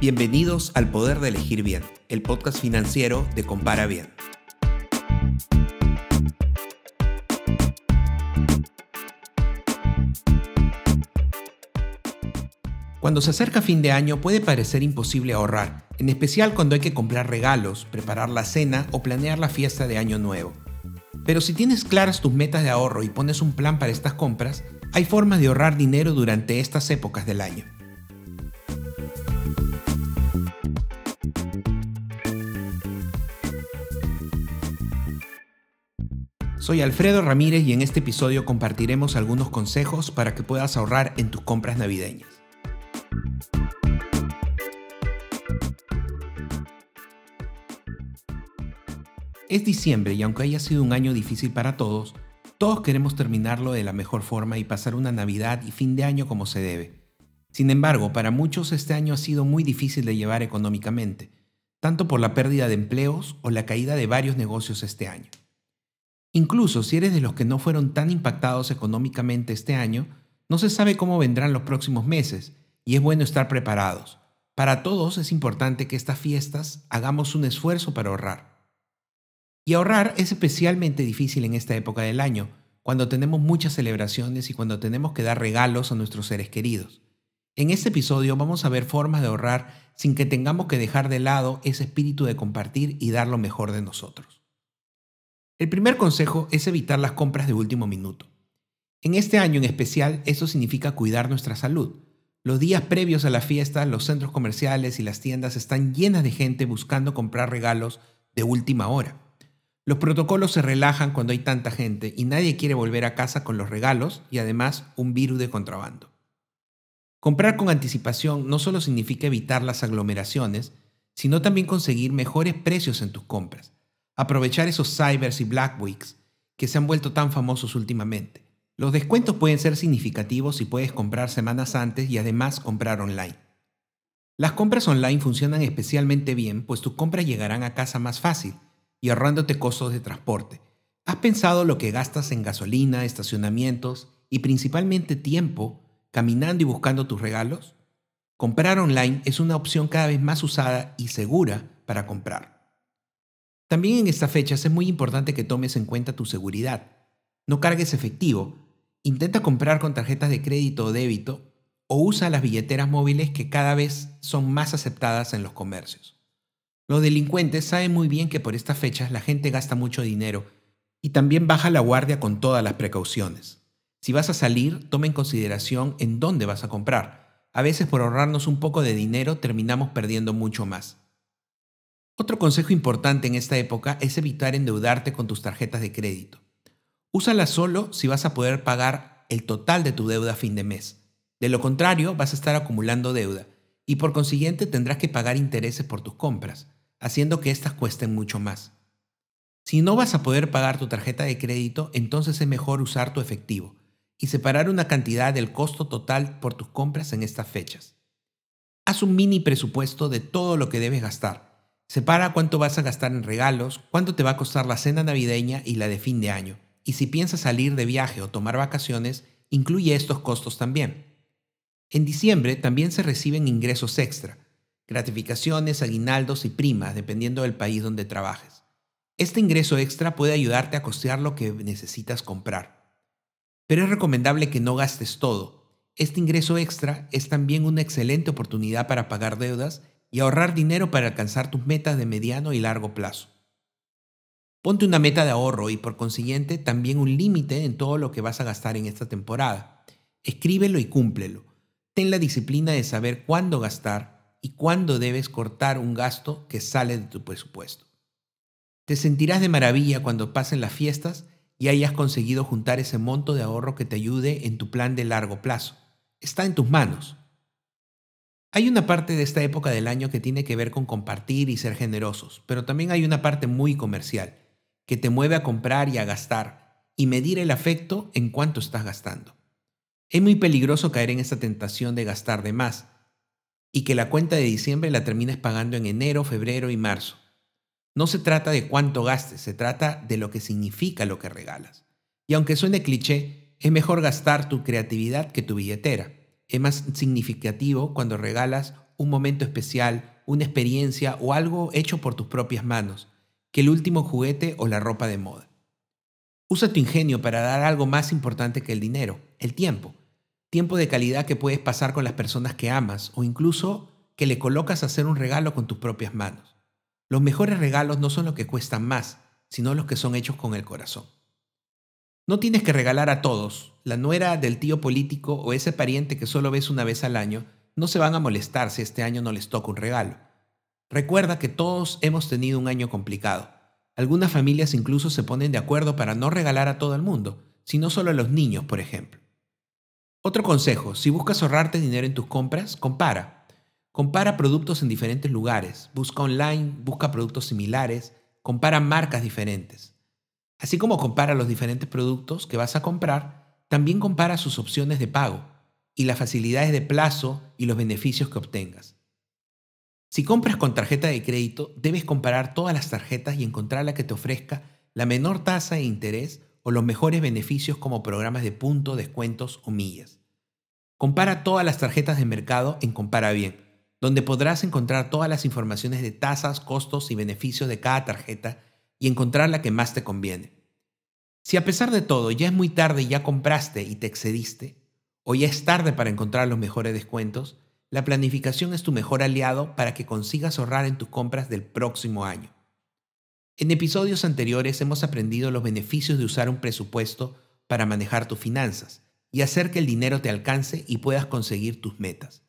Bienvenidos al Poder de Elegir Bien, el podcast financiero de Compara Bien. Cuando se acerca fin de año puede parecer imposible ahorrar, en especial cuando hay que comprar regalos, preparar la cena o planear la fiesta de Año Nuevo. Pero si tienes claras tus metas de ahorro y pones un plan para estas compras, hay formas de ahorrar dinero durante estas épocas del año. Soy Alfredo Ramírez y en este episodio compartiremos algunos consejos para que puedas ahorrar en tus compras navideñas. Es diciembre y aunque haya sido un año difícil para todos, todos queremos terminarlo de la mejor forma y pasar una Navidad y fin de año como se debe. Sin embargo, para muchos este año ha sido muy difícil de llevar económicamente, tanto por la pérdida de empleos o la caída de varios negocios este año. Incluso si eres de los que no fueron tan impactados económicamente este año, no se sabe cómo vendrán los próximos meses y es bueno estar preparados. Para todos es importante que estas fiestas hagamos un esfuerzo para ahorrar. Y ahorrar es especialmente difícil en esta época del año, cuando tenemos muchas celebraciones y cuando tenemos que dar regalos a nuestros seres queridos. En este episodio vamos a ver formas de ahorrar sin que tengamos que dejar de lado ese espíritu de compartir y dar lo mejor de nosotros. El primer consejo es evitar las compras de último minuto. En este año en especial, eso significa cuidar nuestra salud. Los días previos a la fiesta, los centros comerciales y las tiendas están llenas de gente buscando comprar regalos de última hora. Los protocolos se relajan cuando hay tanta gente y nadie quiere volver a casa con los regalos y además un virus de contrabando. Comprar con anticipación no solo significa evitar las aglomeraciones, sino también conseguir mejores precios en tus compras. Aprovechar esos cybers y black weeks que se han vuelto tan famosos últimamente. Los descuentos pueden ser significativos si puedes comprar semanas antes y además comprar online. Las compras online funcionan especialmente bien, pues tus compras llegarán a casa más fácil y ahorrándote costos de transporte. ¿Has pensado lo que gastas en gasolina, estacionamientos y principalmente tiempo caminando y buscando tus regalos? Comprar online es una opción cada vez más usada y segura para comprar. También en esta fecha es muy importante que tomes en cuenta tu seguridad. No cargues efectivo, intenta comprar con tarjetas de crédito o débito o usa las billeteras móviles que cada vez son más aceptadas en los comercios. Los delincuentes saben muy bien que por estas fechas la gente gasta mucho dinero y también baja la guardia con todas las precauciones. Si vas a salir, toma en consideración en dónde vas a comprar. A veces por ahorrarnos un poco de dinero terminamos perdiendo mucho más. Otro consejo importante en esta época es evitar endeudarte con tus tarjetas de crédito. Úsalas solo si vas a poder pagar el total de tu deuda a fin de mes. De lo contrario, vas a estar acumulando deuda y por consiguiente tendrás que pagar intereses por tus compras haciendo que éstas cuesten mucho más. Si no vas a poder pagar tu tarjeta de crédito, entonces es mejor usar tu efectivo y separar una cantidad del costo total por tus compras en estas fechas. Haz un mini presupuesto de todo lo que debes gastar. Separa cuánto vas a gastar en regalos, cuánto te va a costar la cena navideña y la de fin de año. Y si piensas salir de viaje o tomar vacaciones, incluye estos costos también. En diciembre también se reciben ingresos extra, gratificaciones, aguinaldos y primas, dependiendo del país donde trabajes. Este ingreso extra puede ayudarte a costear lo que necesitas comprar. Pero es recomendable que no gastes todo. Este ingreso extra es también una excelente oportunidad para pagar deudas y ahorrar dinero para alcanzar tus metas de mediano y largo plazo. Ponte una meta de ahorro y por consiguiente también un límite en todo lo que vas a gastar en esta temporada. Escríbelo y cúmplelo. Ten la disciplina de saber cuándo gastar y cuándo debes cortar un gasto que sale de tu presupuesto. Te sentirás de maravilla cuando pasen las fiestas y hayas conseguido juntar ese monto de ahorro que te ayude en tu plan de largo plazo. Está en tus manos. Hay una parte de esta época del año que tiene que ver con compartir y ser generosos, pero también hay una parte muy comercial, que te mueve a comprar y a gastar, y medir el afecto en cuánto estás gastando. Es muy peligroso caer en esta tentación de gastar de más, y que la cuenta de diciembre la termines pagando en enero, febrero y marzo. No se trata de cuánto gastes, se trata de lo que significa lo que regalas. Y aunque suene cliché, es mejor gastar tu creatividad que tu billetera. Es más significativo cuando regalas un momento especial, una experiencia o algo hecho por tus propias manos, que el último juguete o la ropa de moda. Usa tu ingenio para dar algo más importante que el dinero, el tiempo. Tiempo de calidad que puedes pasar con las personas que amas o incluso que le colocas a hacer un regalo con tus propias manos. Los mejores regalos no son los que cuestan más, sino los que son hechos con el corazón. No tienes que regalar a todos. La nuera del tío político o ese pariente que solo ves una vez al año no se van a molestar si este año no les toca un regalo. Recuerda que todos hemos tenido un año complicado. Algunas familias incluso se ponen de acuerdo para no regalar a todo el mundo, sino solo a los niños, por ejemplo. Otro consejo, si buscas ahorrarte dinero en tus compras, compara. Compara productos en diferentes lugares, busca online, busca productos similares, compara marcas diferentes. Así como compara los diferentes productos que vas a comprar, también compara sus opciones de pago y las facilidades de plazo y los beneficios que obtengas. Si compras con tarjeta de crédito, debes comparar todas las tarjetas y encontrar la que te ofrezca la menor tasa de interés o los mejores beneficios como programas de punto, descuentos o millas. Compara todas las tarjetas de mercado en Compara Bien, donde podrás encontrar todas las informaciones de tasas, costos y beneficios de cada tarjeta y encontrar la que más te conviene. Si a pesar de todo ya es muy tarde y ya compraste y te excediste, o ya es tarde para encontrar los mejores descuentos, la planificación es tu mejor aliado para que consigas ahorrar en tus compras del próximo año. En episodios anteriores hemos aprendido los beneficios de usar un presupuesto para manejar tus finanzas y hacer que el dinero te alcance y puedas conseguir tus metas.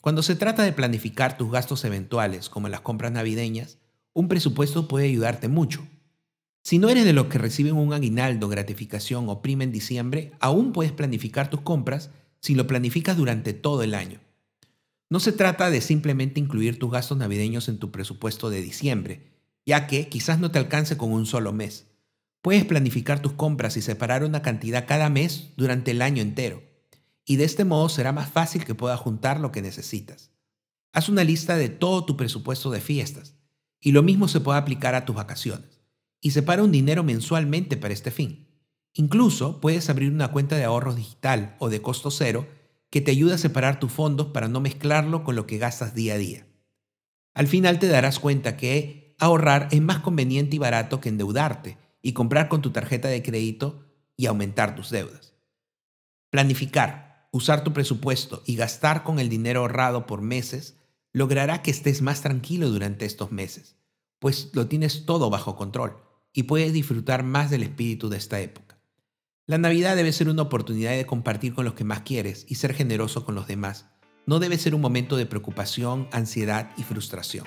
Cuando se trata de planificar tus gastos eventuales, como las compras navideñas, un presupuesto puede ayudarte mucho. Si no eres de los que reciben un aguinaldo, gratificación o prima en diciembre, aún puedes planificar tus compras si lo planificas durante todo el año. No se trata de simplemente incluir tus gastos navideños en tu presupuesto de diciembre, ya que quizás no te alcance con un solo mes. Puedes planificar tus compras y separar una cantidad cada mes durante el año entero y de este modo será más fácil que puedas juntar lo que necesitas. Haz una lista de todo tu presupuesto de fiestas y lo mismo se puede aplicar a tus vacaciones y separa un dinero mensualmente para este fin. Incluso puedes abrir una cuenta de ahorros digital o de costo cero que te ayuda a separar tus fondos para no mezclarlo con lo que gastas día a día. Al final te darás cuenta que ahorrar es más conveniente y barato que endeudarte y comprar con tu tarjeta de crédito y aumentar tus deudas. Planificar usar tu presupuesto y gastar con el dinero ahorrado por meses logrará que estés más tranquilo durante estos meses, pues lo tienes todo bajo control y puedes disfrutar más del espíritu de esta época. La Navidad debe ser una oportunidad de compartir con los que más quieres y ser generoso con los demás. No debe ser un momento de preocupación, ansiedad y frustración.